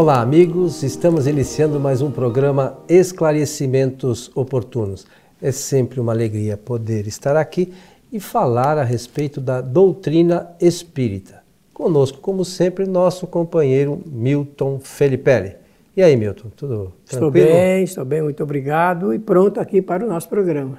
Olá, amigos. Estamos iniciando mais um programa Esclarecimentos Oportunos. É sempre uma alegria poder estar aqui e falar a respeito da doutrina espírita. Conosco, como sempre, nosso companheiro Milton Felipe. E aí, Milton, tudo tranquilo? Estou bem, estou bem, muito obrigado e pronto aqui para o nosso programa.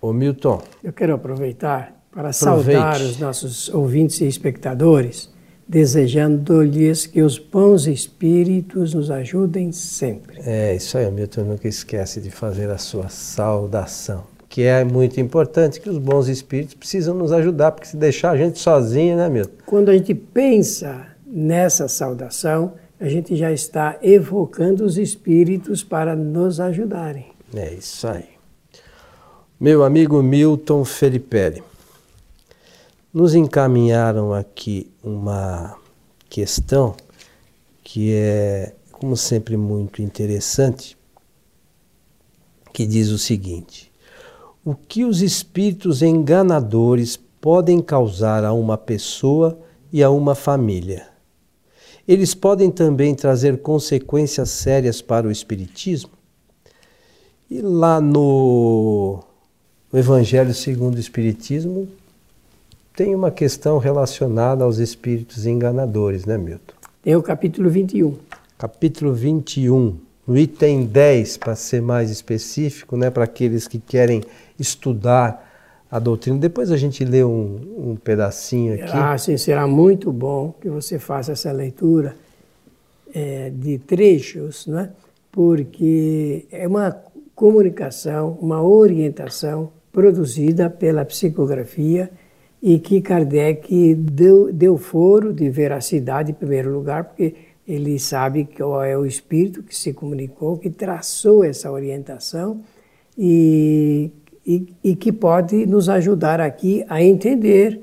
Ô Milton. Eu quero aproveitar para aproveite. saudar os nossos ouvintes e espectadores desejando-lhes que os bons espíritos nos ajudem sempre. É, isso aí, Milton nunca esquece de fazer a sua saudação, que é muito importante, que os bons espíritos precisam nos ajudar, porque se deixar a gente sozinho, né, Milton? Quando a gente pensa nessa saudação, a gente já está evocando os espíritos para nos ajudarem. É isso aí. Meu amigo Milton Felipe nos encaminharam aqui uma questão que é, como sempre, muito interessante, que diz o seguinte: O que os espíritos enganadores podem causar a uma pessoa e a uma família? Eles podem também trazer consequências sérias para o espiritismo? E lá no, Evangelho segundo o Espiritismo, tem uma questão relacionada aos espíritos enganadores, né, Milton? Tem o capítulo 21. Capítulo 21, no item 10, para ser mais específico, né, para aqueles que querem estudar a doutrina. Depois a gente lê um, um pedacinho aqui. Ah, sim, será muito bom que você faça essa leitura é, de trechos, né? porque é uma comunicação, uma orientação produzida pela psicografia e que Kardec deu, deu foro de veracidade em primeiro lugar, porque ele sabe qual é o espírito que se comunicou, que traçou essa orientação e, e, e que pode nos ajudar aqui a entender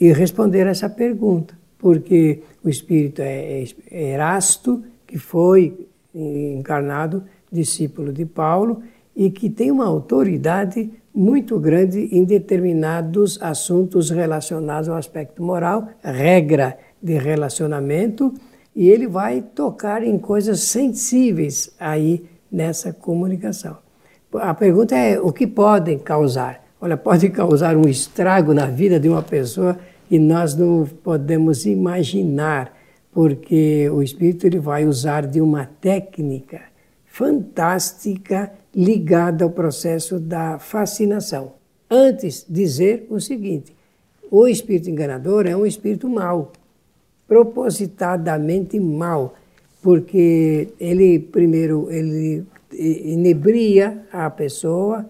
e responder essa pergunta, porque o espírito é, é Erasto, que foi encarnado discípulo de Paulo e que tem uma autoridade muito grande em determinados assuntos relacionados ao aspecto moral, regra de relacionamento, e ele vai tocar em coisas sensíveis aí nessa comunicação. A pergunta é o que podem causar? Olha, pode causar um estrago na vida de uma pessoa e nós não podemos imaginar, porque o espírito ele vai usar de uma técnica fantástica ligada ao processo da fascinação. Antes, dizer o seguinte: o espírito enganador é um espírito mau, propositadamente mau, porque ele primeiro ele inebria a pessoa,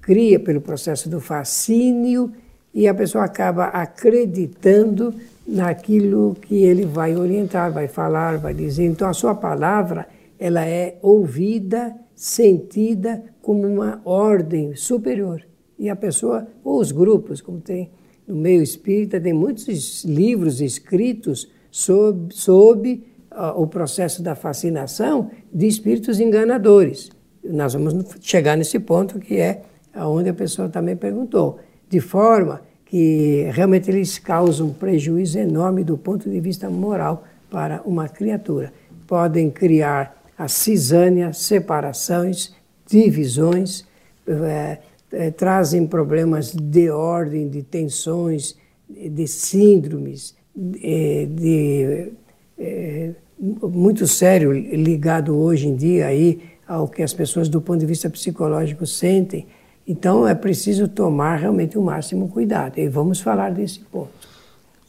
cria pelo processo do fascínio e a pessoa acaba acreditando naquilo que ele vai orientar, vai falar, vai dizer. Então a sua palavra ela é ouvida, sentida como uma ordem superior. E a pessoa, ou os grupos, como tem no meio espírita, tem muitos livros escritos sob, sob uh, o processo da fascinação de espíritos enganadores. Nós vamos chegar nesse ponto que é onde a pessoa também perguntou. De forma que realmente eles causam um prejuízo enorme do ponto de vista moral para uma criatura. Podem criar a cisânia, separações, divisões, é, é, trazem problemas de ordem, de tensões, de síndromes, de, de é, muito sério ligado hoje em dia aí ao que as pessoas do ponto de vista psicológico sentem. Então é preciso tomar realmente o máximo cuidado. E vamos falar desse ponto.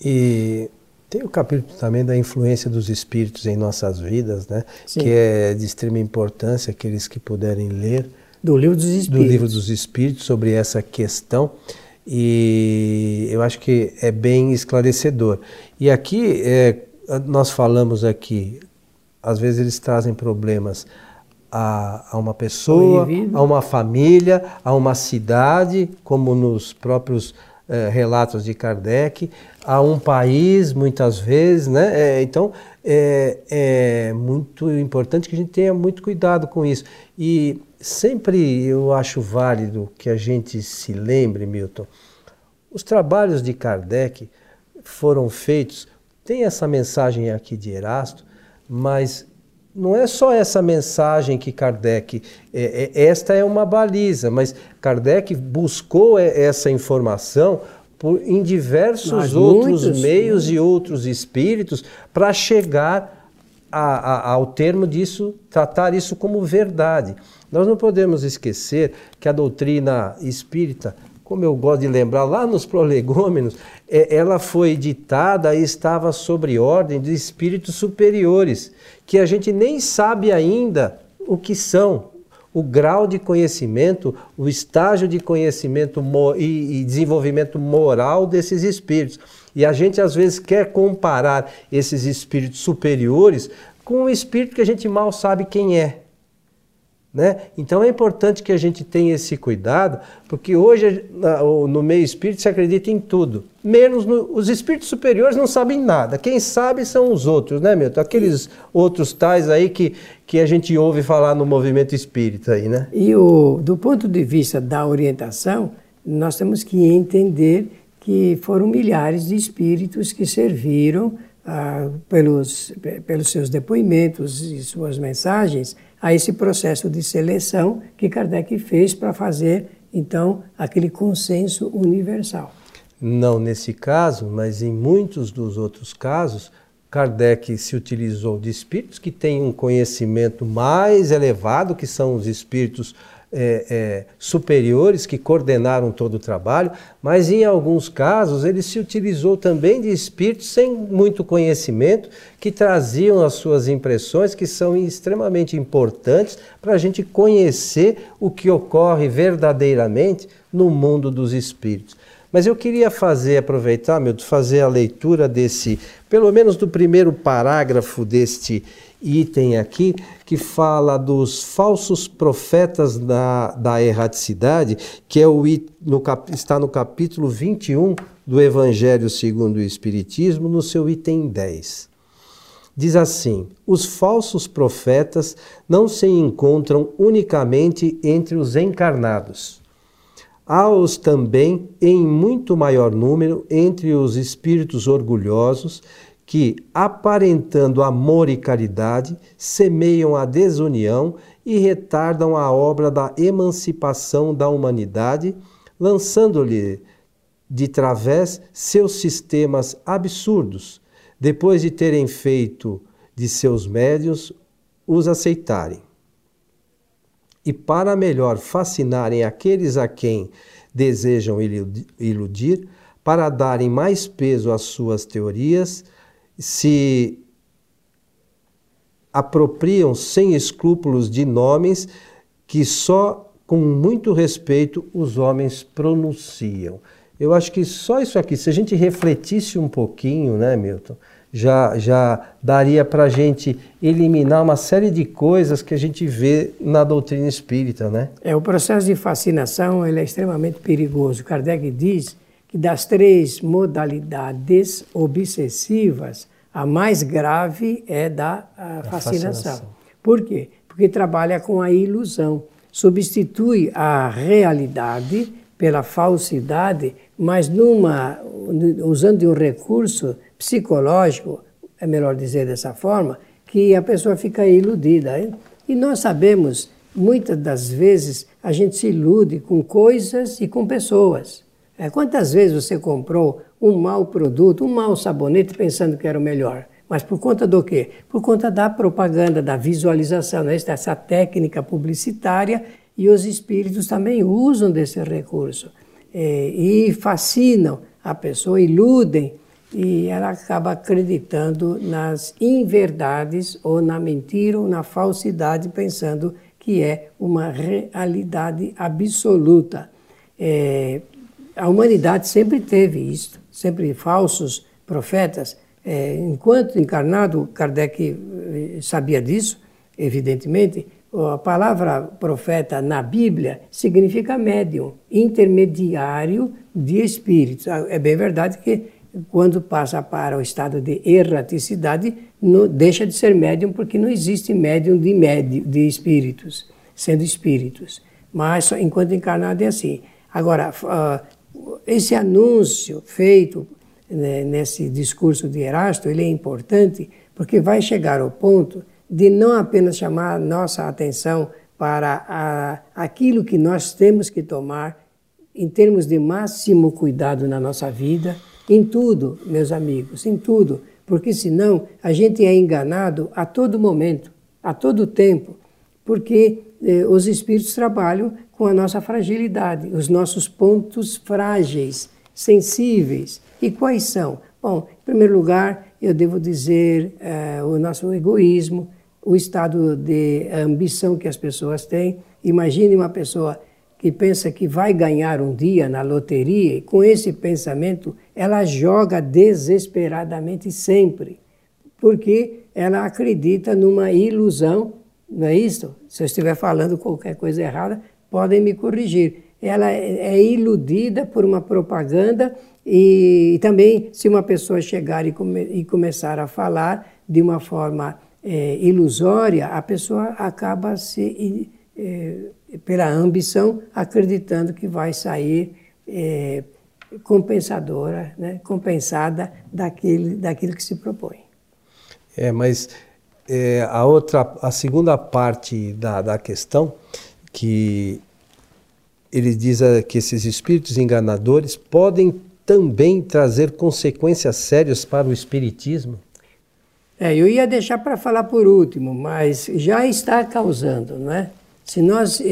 E tem o capítulo também da influência dos espíritos em nossas vidas, né? Sim. Que é de extrema importância, aqueles que puderem ler. Do Livro dos Espíritos. Do Livro dos Espíritos, sobre essa questão. E eu acho que é bem esclarecedor. E aqui, é, nós falamos aqui, às vezes eles trazem problemas a, a uma pessoa, a uma família, a uma cidade, como nos próprios é, relatos de Kardec, a um país, muitas vezes, né? É, então, é, é muito importante que a gente tenha muito cuidado com isso. E sempre eu acho válido que a gente se lembre, Milton, os trabalhos de Kardec foram feitos, tem essa mensagem aqui de Erasto, Mas não é só essa mensagem que Kardec. É, é, esta é uma baliza, mas Kardec buscou essa informação por, em diversos mas outros muitos, meios sim. e outros espíritos para chegar a, a, ao termo disso, tratar isso como verdade. Nós não podemos esquecer que a doutrina espírita, como eu gosto de lembrar, lá nos prolegômenos, é, ela foi ditada e estava sobre ordem de espíritos superiores, que a gente nem sabe ainda o que são, o grau de conhecimento, o estágio de conhecimento e, desenvolvimento moral desses espíritos. E a gente às vezes quer comparar esses espíritos superiores com um espírito que a gente mal sabe quem é. Né? Então é importante que a gente tenha esse cuidado, porque hoje no meio espírita se acredita em tudo, menos no, os espíritos superiores não sabem nada. Quem sabe são os outros, né, Milton? Aqueles outros tais aí que, que a gente ouve falar no movimento espírita aí, né? E o, do ponto de vista da orientação, nós temos que entender que foram milhares de espíritos que serviram ah, pelos, pelos seus depoimentos e suas mensagens a esse processo de seleção que Kardec fez para fazer, então, aquele consenso universal. Não nesse caso, mas em muitos dos outros casos, Kardec se utilizou de espíritos que têm um conhecimento mais elevado, que são os espíritos é, é, superiores que coordenaram todo o trabalho, mas em alguns casos ele se utilizou também de espíritos sem muito conhecimento que traziam as suas impressões, que são extremamente importantes para a gente conhecer o que ocorre verdadeiramente no mundo dos espíritos. Mas eu queria fazer, aproveitar, meu, fazer a leitura desse, pelo menos do primeiro parágrafo deste item aqui que fala dos falsos profetas da, da erraticidade, que é o, no, está no capítulo 21 do Evangelho segundo o Espiritismo, no seu item 10. Diz assim: os falsos profetas não se encontram unicamente entre os encarnados. Há-os também em muito maior número entre os espíritos orgulhosos que, aparentando amor e caridade, semeiam a desunião e retardam a obra da emancipação da humanidade, lançando-lhe de través seus sistemas absurdos, depois de terem feito de seus médios os aceitarem. E para melhor fascinarem aqueles a quem desejam iludir, para darem mais peso às suas teorias, se apropriam sem escrúpulos de nomes que só com muito respeito os homens pronunciam. Eu acho que só isso aqui, se a gente refletisse um pouquinho, né, Milton, já, já daria para a gente eliminar uma série de coisas que a gente vê na doutrina espírita, né? É, o processo de fascinação ele é extremamente perigoso. Kardec diz que das três modalidades obsessivas, a mais grave é da fascinação. fascinação. Por quê? Porque trabalha com a ilusão, substitui a realidade pela falsidade, mas numa usando um recurso psicológico, é melhor dizer dessa forma, que a pessoa fica iludida. E nós sabemos, muitas das vezes, a gente se ilude com coisas e com pessoas. É, quantas vezes você comprou um mau produto, um mau sabonete pensando que era o melhor? Mas por conta do quê? Por conta da propaganda, da visualização, né? técnica publicitária e os espíritos também usam desse recurso é, e fascinam a pessoa, iludem e ela acaba acreditando nas inverdades ou na mentira ou na falsidade, pensando que é uma realidade absoluta. É, a humanidade sempre teve isso, sempre falsos profetas. É, enquanto encarnado, Kardec eh, sabia disso, evidentemente. A palavra profeta na Bíblia significa médium, intermediário de espíritos. Ah, é bem verdade que quando passa para o estado de erraticidade, deixa de ser médium porque não existe médium de, médium, de espíritos, sendo espíritos. Mas enquanto encarnado é assim. Agora, uh, esse anúncio feito né, nesse discurso de Erasto, ele é importante porque vai chegar ao ponto de não apenas chamar nossa atenção para a, aquilo que nós temos que tomar em termos de máximo cuidado na nossa vida, em tudo, meus amigos, em tudo, porque senão a gente é enganado a todo momento, a todo tempo, porque eh, os espíritos trabalham com a nossa fragilidade, os nossos pontos frágeis, sensíveis. E quais são? Bom, em primeiro lugar, eu devo dizer eh, o nosso egoísmo, o estado de ambição que as pessoas têm. Imagine uma pessoa que pensa que vai ganhar um dia na loteria e com esse pensamento ela joga desesperadamente sempre, porque ela acredita numa ilusão, não é isso? Se eu estiver falando qualquer coisa errada, podem me corrigir. Ela é, é iludida por uma propaganda e, e também se uma pessoa chegar e, come, e começar a falar de uma forma é, ilusória, a pessoa acaba se é, pela ambição, acreditando que vai sair é, compensadora, né, compensada daquele, daquilo que se propõe. É, mas é, a outra, a segunda parte da, da questão, que ele diz que esses espíritos enganadores podem também trazer consequências sérias para o espiritismo. É, eu ia deixar para falar por último, mas já está causando, não é? Se nós eh,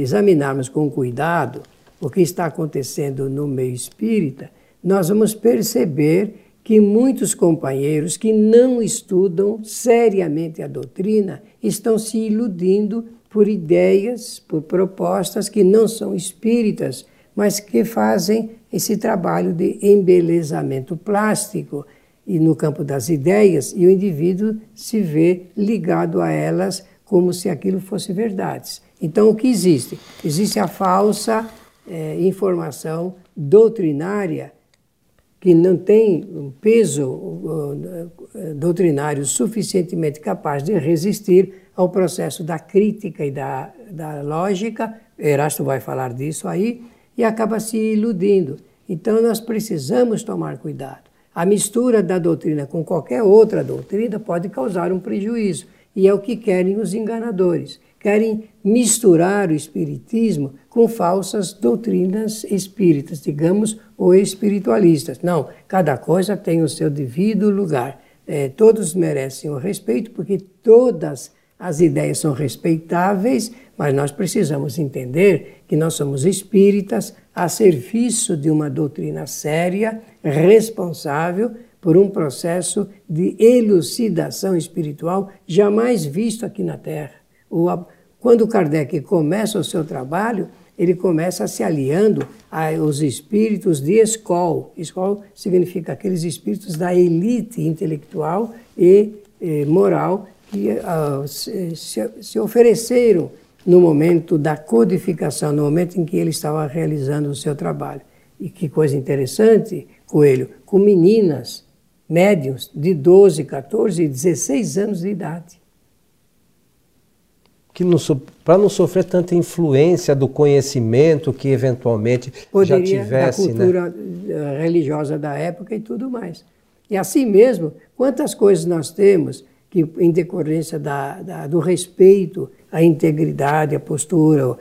examinarmos com cuidado o que está acontecendo no meio espírita, nós vamos perceber que muitos companheiros que não estudam seriamente a doutrina estão se iludindo por ideias, por propostas que não são espíritas, mas que fazem esse trabalho de embelezamento plástico e no campo das ideias, e o indivíduo se vê ligado a elas como se aquilo fosse verdades. Então, o que existe? Existe a falsa é, informação doutrinária que não tem um peso uh, doutrinário suficientemente capaz de resistir ao processo da crítica e da, da lógica. Erasto vai falar disso aí e acaba se iludindo. Então, nós precisamos tomar cuidado. A mistura da doutrina com qualquer outra doutrina pode causar um prejuízo. E é o que querem os enganadores. Querem misturar o espiritismo com falsas doutrinas espíritas, digamos, ou espiritualistas. Não, cada coisa tem o seu devido lugar. É, todos merecem o respeito, porque todas as ideias são respeitáveis, mas nós precisamos entender que nós somos espíritas a serviço de uma doutrina séria, responsável, por um processo de elucidação espiritual jamais visto aqui na Terra. Quando Kardec começa o seu trabalho, ele começa se aliando aos espíritos de escola. Escola significa aqueles espíritos da elite intelectual e eh, moral que uh, se, se ofereceram no momento da codificação, no momento em que ele estava realizando o seu trabalho. E que coisa interessante, Coelho, com meninas médios de 12, 14 e 16 anos de idade. Que para não sofrer tanta influência do conhecimento que eventualmente Poderia, já tivesse. Da cultura né? religiosa da época e tudo mais. E assim mesmo, quantas coisas nós temos que, em decorrência da, da, do respeito à integridade, à postura,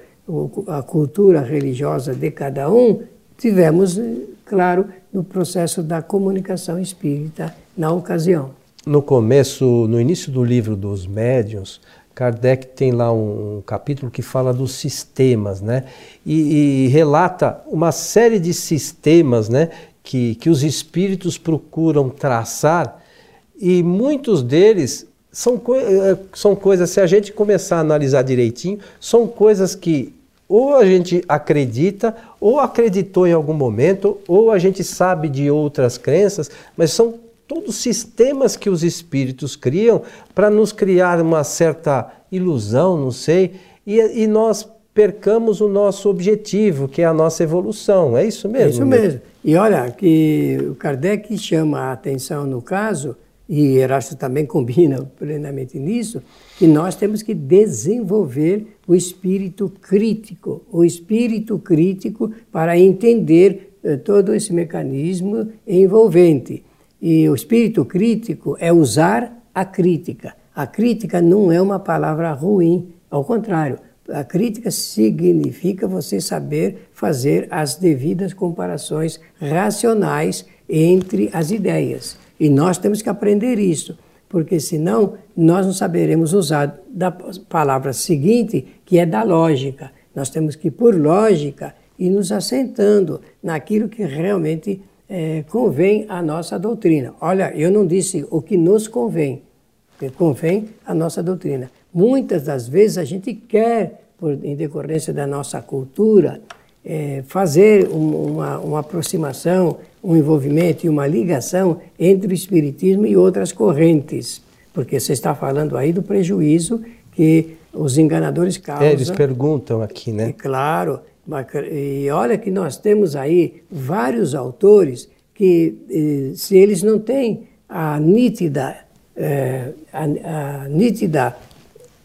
à cultura religiosa de cada um, tivemos, claro, no processo da comunicação espírita na ocasião. No começo, no início do livro dos médiuns, Kardec tem lá um, capítulo que fala dos sistemas, né? E, e, relata uma série de sistemas, né? Que, que os espíritos procuram traçar e muitos deles são, co eh, são coisas, se a gente começar a analisar direitinho, são coisas que ou a gente acredita, ou acreditou em algum momento, ou a gente sabe de outras crenças, mas são todos sistemas que os espíritos criam para nos criar uma certa ilusão, não sei, e, e, nós percamos o nosso objetivo, que é a nossa evolução. É isso mesmo? É isso mesmo. E olha, que o Kardec chama a atenção no caso e Erasto também combina plenamente nisso, que nós temos que desenvolver o espírito crítico, o espírito crítico para entender eh, todo esse mecanismo envolvente. E o espírito crítico é usar a crítica. A crítica não é uma palavra ruim, ao contrário, a crítica significa você saber fazer as devidas comparações racionais entre as ideias. E nós temos que aprender isso, porque senão nós não saberemos usar da palavra seguinte, que é da lógica. Nós temos que, por lógica, ir nos assentando naquilo que realmente é, convém à nossa doutrina. Olha, eu não disse o que nos convém, que convém à nossa doutrina. Muitas das vezes a gente quer, por, em decorrência da nossa cultura, é, fazer um, uma, uma aproximação, um envolvimento e uma ligação entre o Espiritismo e outras correntes. Porque você está falando aí do prejuízo que os enganadores causam. É, eles perguntam aqui, né? E, claro. E olha que nós temos aí vários autores que, eh, se eles não têm a nítida, eh, a, a nítida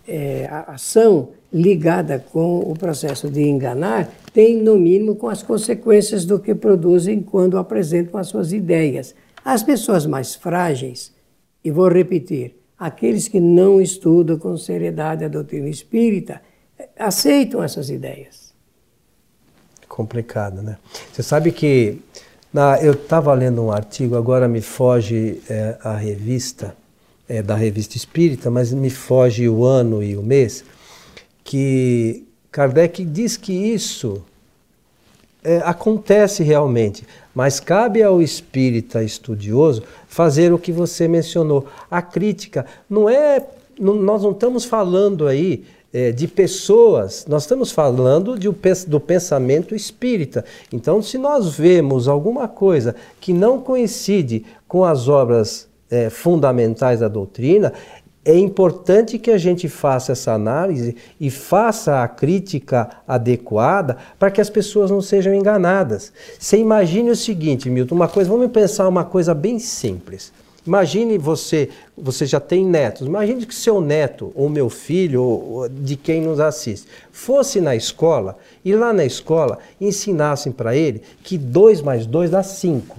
é, ação ligada com o processo de enganar tem, no mínimo, com as consequências do que produzem quando apresentam as suas ideias. As pessoas mais frágeis, e vou repetir, aqueles que não estudam com seriedade a doutrina espírita, aceitam essas ideias. Complicado, né? Você sabe que na, eu estava lendo um artigo, agora me foge é, a revista, é, da revista Espírita, mas me foge o ano e o mês, que Kardec diz que isso é, acontece realmente, mas cabe ao espírita estudioso fazer o que você mencionou. A crítica não é. Não, nós não estamos falando aí é, de pessoas, nós estamos falando de, do pensamento espírita. Então, se nós vemos alguma coisa que não coincide com as obras é, fundamentais da doutrina, é importante que a gente faça essa análise e faça a crítica adequada para que as pessoas não sejam enganadas. Você imagine o seguinte, Milton, uma coisa, vamos pensar uma coisa bem simples. Imagine você, você já tem netos, imagine que seu neto, ou meu filho, ou de quem nos assiste, fosse na escola e lá na escola ensinassem para ele que 2 mais 2 dá 5.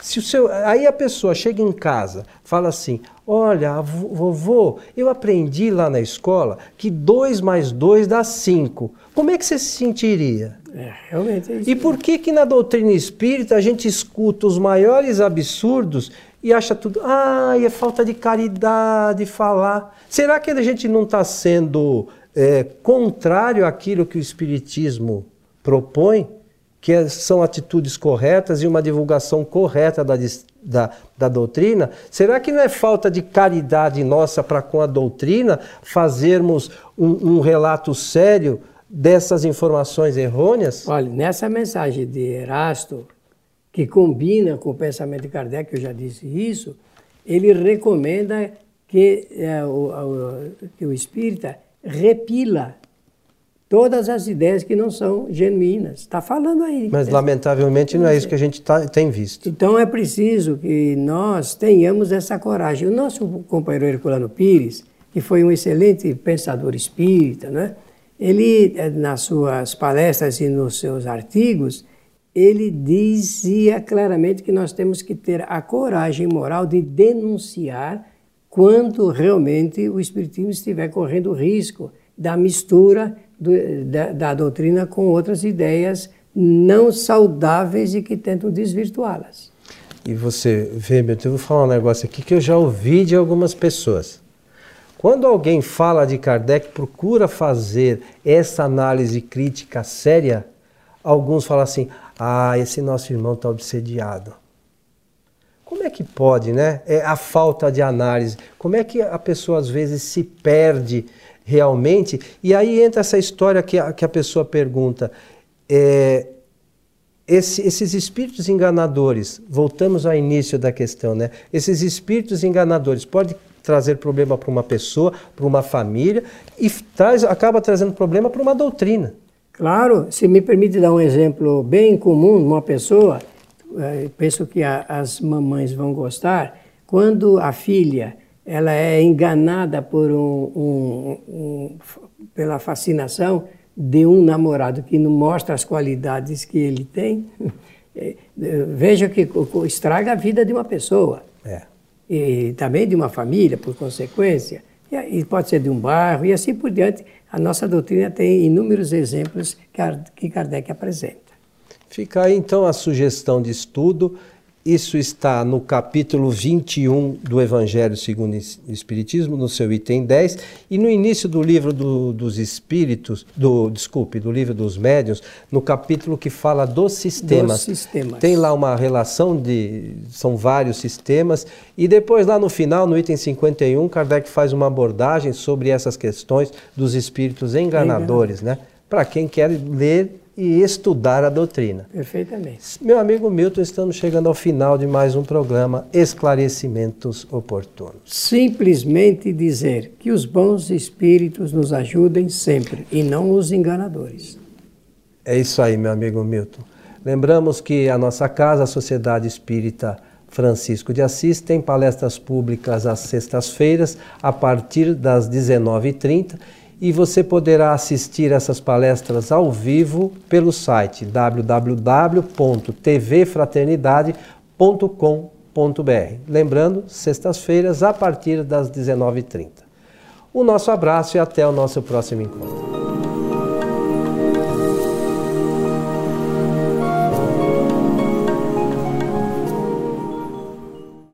Se o seu, aí a pessoa chega em casa, fala assim: Olha, vovô, eu aprendi lá na escola que 2 mais 2 dá 5. Como é que você se sentiria? É, realmente é isso. E por que que na doutrina espírita a gente escuta os maiores absurdos e acha tudo, ah, é falta de caridade falar. Será que a gente não está sendo é, contrário àquilo que o espiritismo propõe? que são atitudes corretas e uma divulgação correta da, da, da doutrina, será que não é falta de caridade nossa para com a doutrina fazermos um, um relato sério dessas informações errôneas? Olha, nessa mensagem de Erasto, que combina com o pensamento de Kardec, eu já disse isso, ele recomenda que, é, o, o, que o espírita repila todas as ideias que não são genuínas. Está falando aí. Mas, lamentavelmente, não é isso que a gente tá, tem visto. Então, é preciso que nós tenhamos essa coragem. O nosso companheiro Herculano Pires, que foi um excelente pensador espírita, né? ele, eh, nas suas palestras e nos seus artigos, ele dizia claramente que nós temos que ter a coragem moral de denunciar quando realmente o espiritismo estiver correndo risco da mistura do, da, da doutrina com outras ideias não saudáveis e que tentam desvirtuá-las. E você vê, meu, eu vou falar um negócio aqui que eu já ouvi de algumas pessoas. Quando alguém fala de Kardec, procura fazer essa análise crítica séria, alguns falam assim: ah, esse nosso irmão está obsediado. Como é que pode, né? É a falta de análise. Como é que a pessoa às vezes se perde realmente. E aí entra essa história que a, que a pessoa pergunta. É, esse, esses espíritos enganadores, voltamos ao início da questão, né? Esses espíritos enganadores podem trazer problema para uma pessoa, para uma família e traz, acaba trazendo problema para uma doutrina. Claro, se me permite dar um exemplo bem comum, uma pessoa, eh, penso que a, as mamães vão gostar, quando a filha ela é enganada por um, um, um, pela fascinação de um namorado que não mostra as qualidades que ele tem, é, veja que estraga a vida de uma pessoa. É. e também de uma família, por consequência, e pode ser de um bairro, e assim por diante. A nossa doutrina tem inúmeros exemplos que Kardec apresenta. Fica aí então a sugestão de estudo isso está no capítulo 21 do Evangelho segundo o Espiritismo, no seu item 10, e no início do livro do, dos Espíritos, do, desculpe, do livro dos Médiuns, no capítulo que fala dos sistemas. Dos sistemas. Tem lá uma relação de. são vários sistemas, e depois lá no final, no item 51, Kardec faz uma abordagem sobre essas questões dos espíritos enganadores, né? Para quem quer ler e estudar a doutrina. Perfeitamente. Meu amigo Milton, estamos chegando ao final de mais um programa Esclarecimentos Oportunos. Simplesmente dizer que os bons espíritos nos ajudem sempre e não os enganadores. É isso aí, meu amigo Milton. Lembramos que a nossa casa, a Sociedade Espírita Francisco de Assis, tem palestras públicas às sextas-feiras, a partir das 19h30 e você poderá assistir essas palestras ao vivo pelo site www.tvfraternidade.com.br. Lembrando, sextas-feiras a partir das 19h30. O nosso abraço e até o nosso próximo encontro.